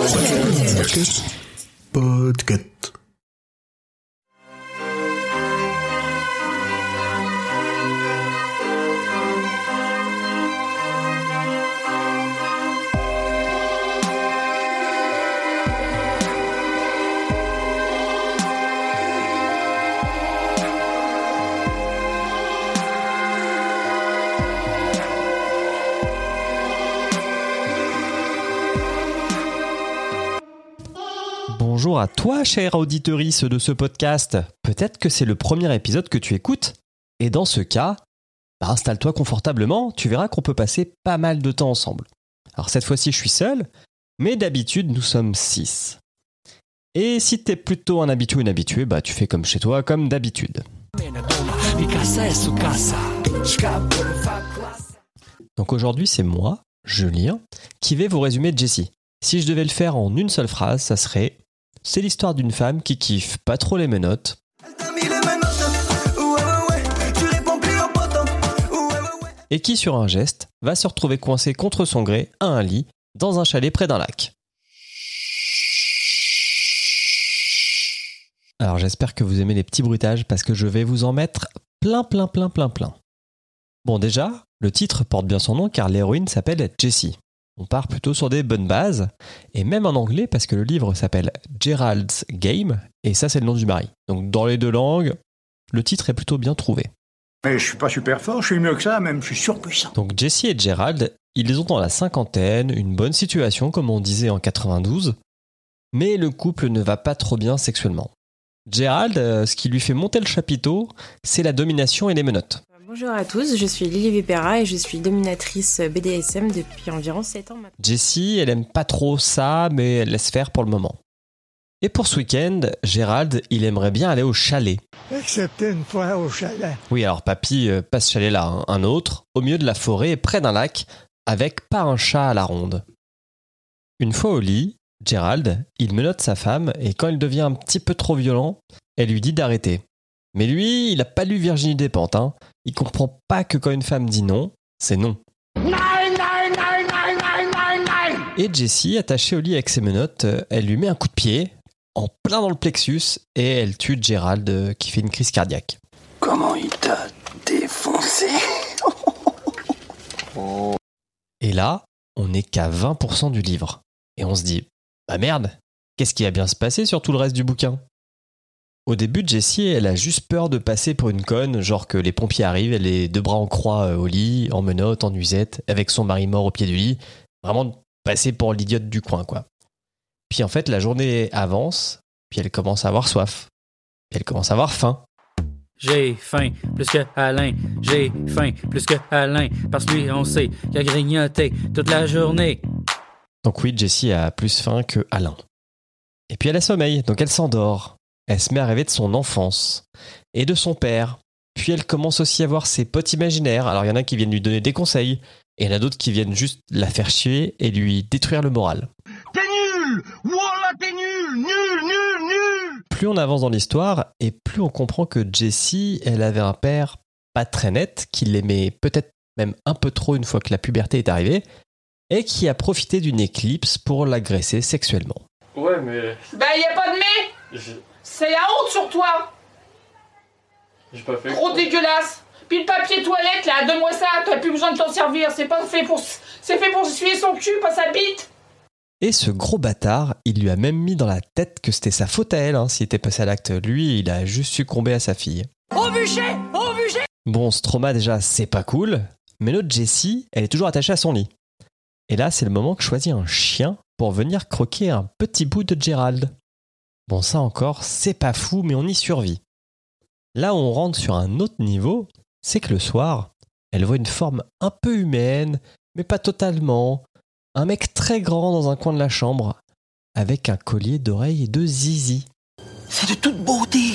Podcast. Bonjour toi, cher auditorice de ce podcast. Peut-être que c'est le premier épisode que tu écoutes. Et dans ce cas, bah, installe-toi confortablement, tu verras qu'on peut passer pas mal de temps ensemble. Alors cette fois-ci, je suis seul, mais d'habitude, nous sommes six. Et si t'es plutôt un habitué ou une habituée, bah tu fais comme chez toi, comme d'habitude. Donc aujourd'hui, c'est moi, Julien, qui vais vous résumer Jessie. Si je devais le faire en une seule phrase, ça serait c'est l'histoire d'une femme qui kiffe pas trop les menottes et qui, sur un geste, va se retrouver coincée contre son gré à un lit dans un chalet près d'un lac. Alors j'espère que vous aimez les petits bruitages parce que je vais vous en mettre plein plein plein plein plein. Bon déjà, le titre porte bien son nom car l'héroïne s'appelle Jessie. On part plutôt sur des bonnes bases, et même en anglais parce que le livre s'appelle Gerald's Game, et ça c'est le nom du mari. Donc dans les deux langues, le titre est plutôt bien trouvé. Mais je suis pas super fort, je suis mieux que ça, même, je suis surpuissant. Donc Jessie et Gerald, ils ont dans la cinquantaine, une bonne situation comme on disait en 92, mais le couple ne va pas trop bien sexuellement. Gerald, euh, ce qui lui fait monter le chapiteau, c'est la domination et les menottes. Bonjour à tous, je suis Lily Vipera et je suis dominatrice BDSM depuis environ 7 ans maintenant. Jessie, elle aime pas trop ça, mais elle laisse faire pour le moment. Et pour ce week-end, Gérald, il aimerait bien aller au chalet. Excepté une fois au chalet. Oui, alors papy, euh, pas ce chalet-là, hein, un autre, au milieu de la forêt, près d'un lac, avec pas un chat à la ronde. Une fois au lit, Gérald, il menotte sa femme et quand il devient un petit peu trop violent, elle lui dit d'arrêter. Mais lui, il a pas lu Virginie Despentes, hein. Il comprend pas que quand une femme dit non, c'est non. Et Jessie, attachée au lit avec ses menottes, euh, elle lui met un coup de pied, en plein dans le plexus, et elle tue Gérald euh, qui fait une crise cardiaque. Comment il t'a défoncé? Et là, on n'est qu'à 20% du livre. Et on se dit, bah merde, qu'est-ce qui va bien se passer sur tout le reste du bouquin? Au début, Jessie, elle a juste peur de passer pour une conne, genre que les pompiers arrivent, elle est deux bras en croix euh, au lit, en menottes, en nuisette, avec son mari mort au pied du lit. Vraiment de passer pour l'idiote du coin, quoi. Puis en fait, la journée avance, puis elle commence à avoir soif. Puis elle commence à avoir faim. J'ai faim plus que Alain. J'ai faim plus que Alain. Parce que lui, on sait qu'il a grignoté toute la journée. Donc oui, Jessie a plus faim que Alain. Et puis elle a sommeil, donc elle s'endort. Elle se met à rêver de son enfance et de son père. Puis elle commence aussi à voir ses potes imaginaires. Alors il y en a qui viennent lui donner des conseils, et il y en a d'autres qui viennent juste la faire chier et lui détruire le moral. T'es nul Voilà, t'es nul Nul, nul, nul Plus on avance dans l'histoire, et plus on comprend que Jessie, elle avait un père pas très net, qui l'aimait peut-être même un peu trop une fois que la puberté est arrivée, et qui a profité d'une éclipse pour l'agresser sexuellement. Ouais, mais. Bah y a pas de mais C'est la honte sur toi j'ai pas fait. Gros dégueulasse Puis le papier toilette là, donne-moi ça, t'as plus besoin de t'en servir, c'est pas fait pour... C'est fait pour essuyer son cul, pas sa bite Et ce gros bâtard, il lui a même mis dans la tête que c'était sa faute à elle, hein, s'il était passé à l'acte. Lui, il a juste succombé à sa fille. Au bûcher Au bûcher Bon, ce trauma déjà, c'est pas cool, mais notre Jessie, elle est toujours attachée à son lit. Et là, c'est le moment que choisit un chien pour venir croquer un petit bout de Gérald. Bon, ça encore, c'est pas fou, mais on y survit. Là où on rentre sur un autre niveau, c'est que le soir, elle voit une forme un peu humaine, mais pas totalement. Un mec très grand dans un coin de la chambre, avec un collier d'oreilles et de zizi. C'est de toute beauté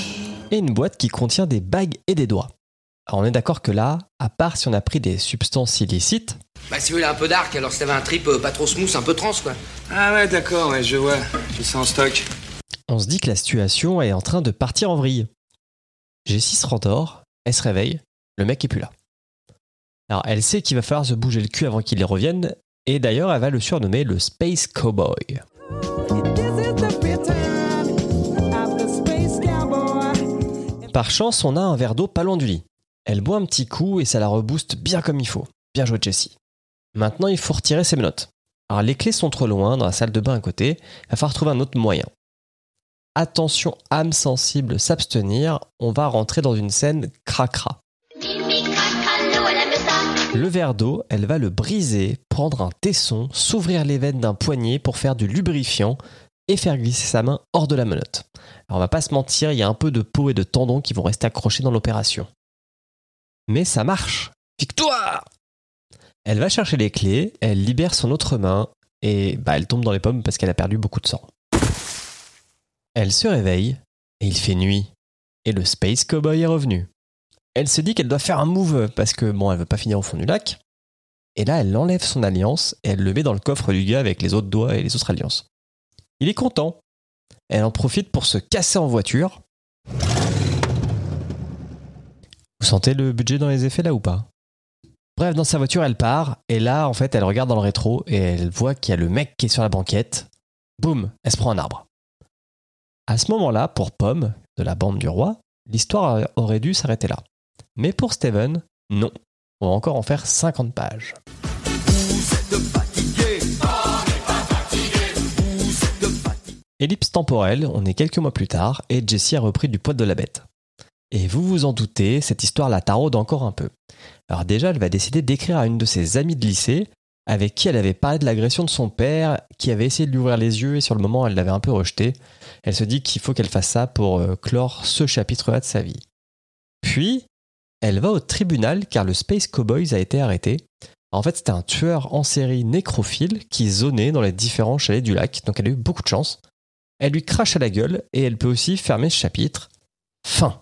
et une boîte qui contient des bagues et des doigts. Alors on est d'accord que là, à part si on a pris des substances illicites, Bah si vous voulez un peu dark, alors si t'avais un trip euh, pas trop smooth, un peu trans quoi. Ah ouais, d'accord, ouais, je vois. J'ai ça en stock on se dit que la situation est en train de partir en vrille. Jessie se rendort, elle se réveille, le mec est plus là. Alors elle sait qu'il va falloir se bouger le cul avant qu'il y revienne, et d'ailleurs elle va le surnommer le Space Cowboy. Par chance, on a un verre d'eau pas loin du lit. Elle boit un petit coup et ça la rebooste bien comme il faut. Bien joué Jessie. Maintenant, il faut retirer ses menottes. Alors les clés sont trop loin dans la salle de bain à côté, il va falloir trouver un autre moyen. Attention, âme sensible, s'abstenir, on va rentrer dans une scène cracra. Le verre d'eau, elle va le briser, prendre un tesson, s'ouvrir les veines d'un poignet pour faire du lubrifiant et faire glisser sa main hors de la menotte. Alors on va pas se mentir, il y a un peu de peau et de tendons qui vont rester accrochés dans l'opération. Mais ça marche Victoire Elle va chercher les clés, elle libère son autre main et bah, elle tombe dans les pommes parce qu'elle a perdu beaucoup de sang. Elle se réveille et il fait nuit. Et le Space Cowboy est revenu. Elle se dit qu'elle doit faire un move parce que bon, elle veut pas finir au fond du lac. Et là, elle enlève son alliance et elle le met dans le coffre du gars avec les autres doigts et les autres alliances. Il est content. Elle en profite pour se casser en voiture. Vous sentez le budget dans les effets là ou pas? Bref, dans sa voiture, elle part et là, en fait, elle regarde dans le rétro et elle voit qu'il y a le mec qui est sur la banquette. Boum, elle se prend un arbre. À ce moment-là, pour Pomme, de la bande du roi, l'histoire aurait dû s'arrêter là. Mais pour Steven, non. On va encore en faire 50 pages. Ellipse temporelle, on est quelques mois plus tard et Jessie a repris du poids de la bête. Et vous vous en doutez, cette histoire la taraude encore un peu. Alors déjà, elle va décider d'écrire à une de ses amies de lycée avec qui elle avait parlé de l'agression de son père, qui avait essayé de lui ouvrir les yeux et sur le moment elle l'avait un peu rejeté. Elle se dit qu'il faut qu'elle fasse ça pour euh, clore ce chapitre-là de sa vie. Puis, elle va au tribunal car le Space Cowboys a été arrêté. En fait, c'était un tueur en série nécrophile qui zonait dans les différents chalets du lac, donc elle a eu beaucoup de chance. Elle lui crache à la gueule et elle peut aussi fermer ce chapitre. Fin.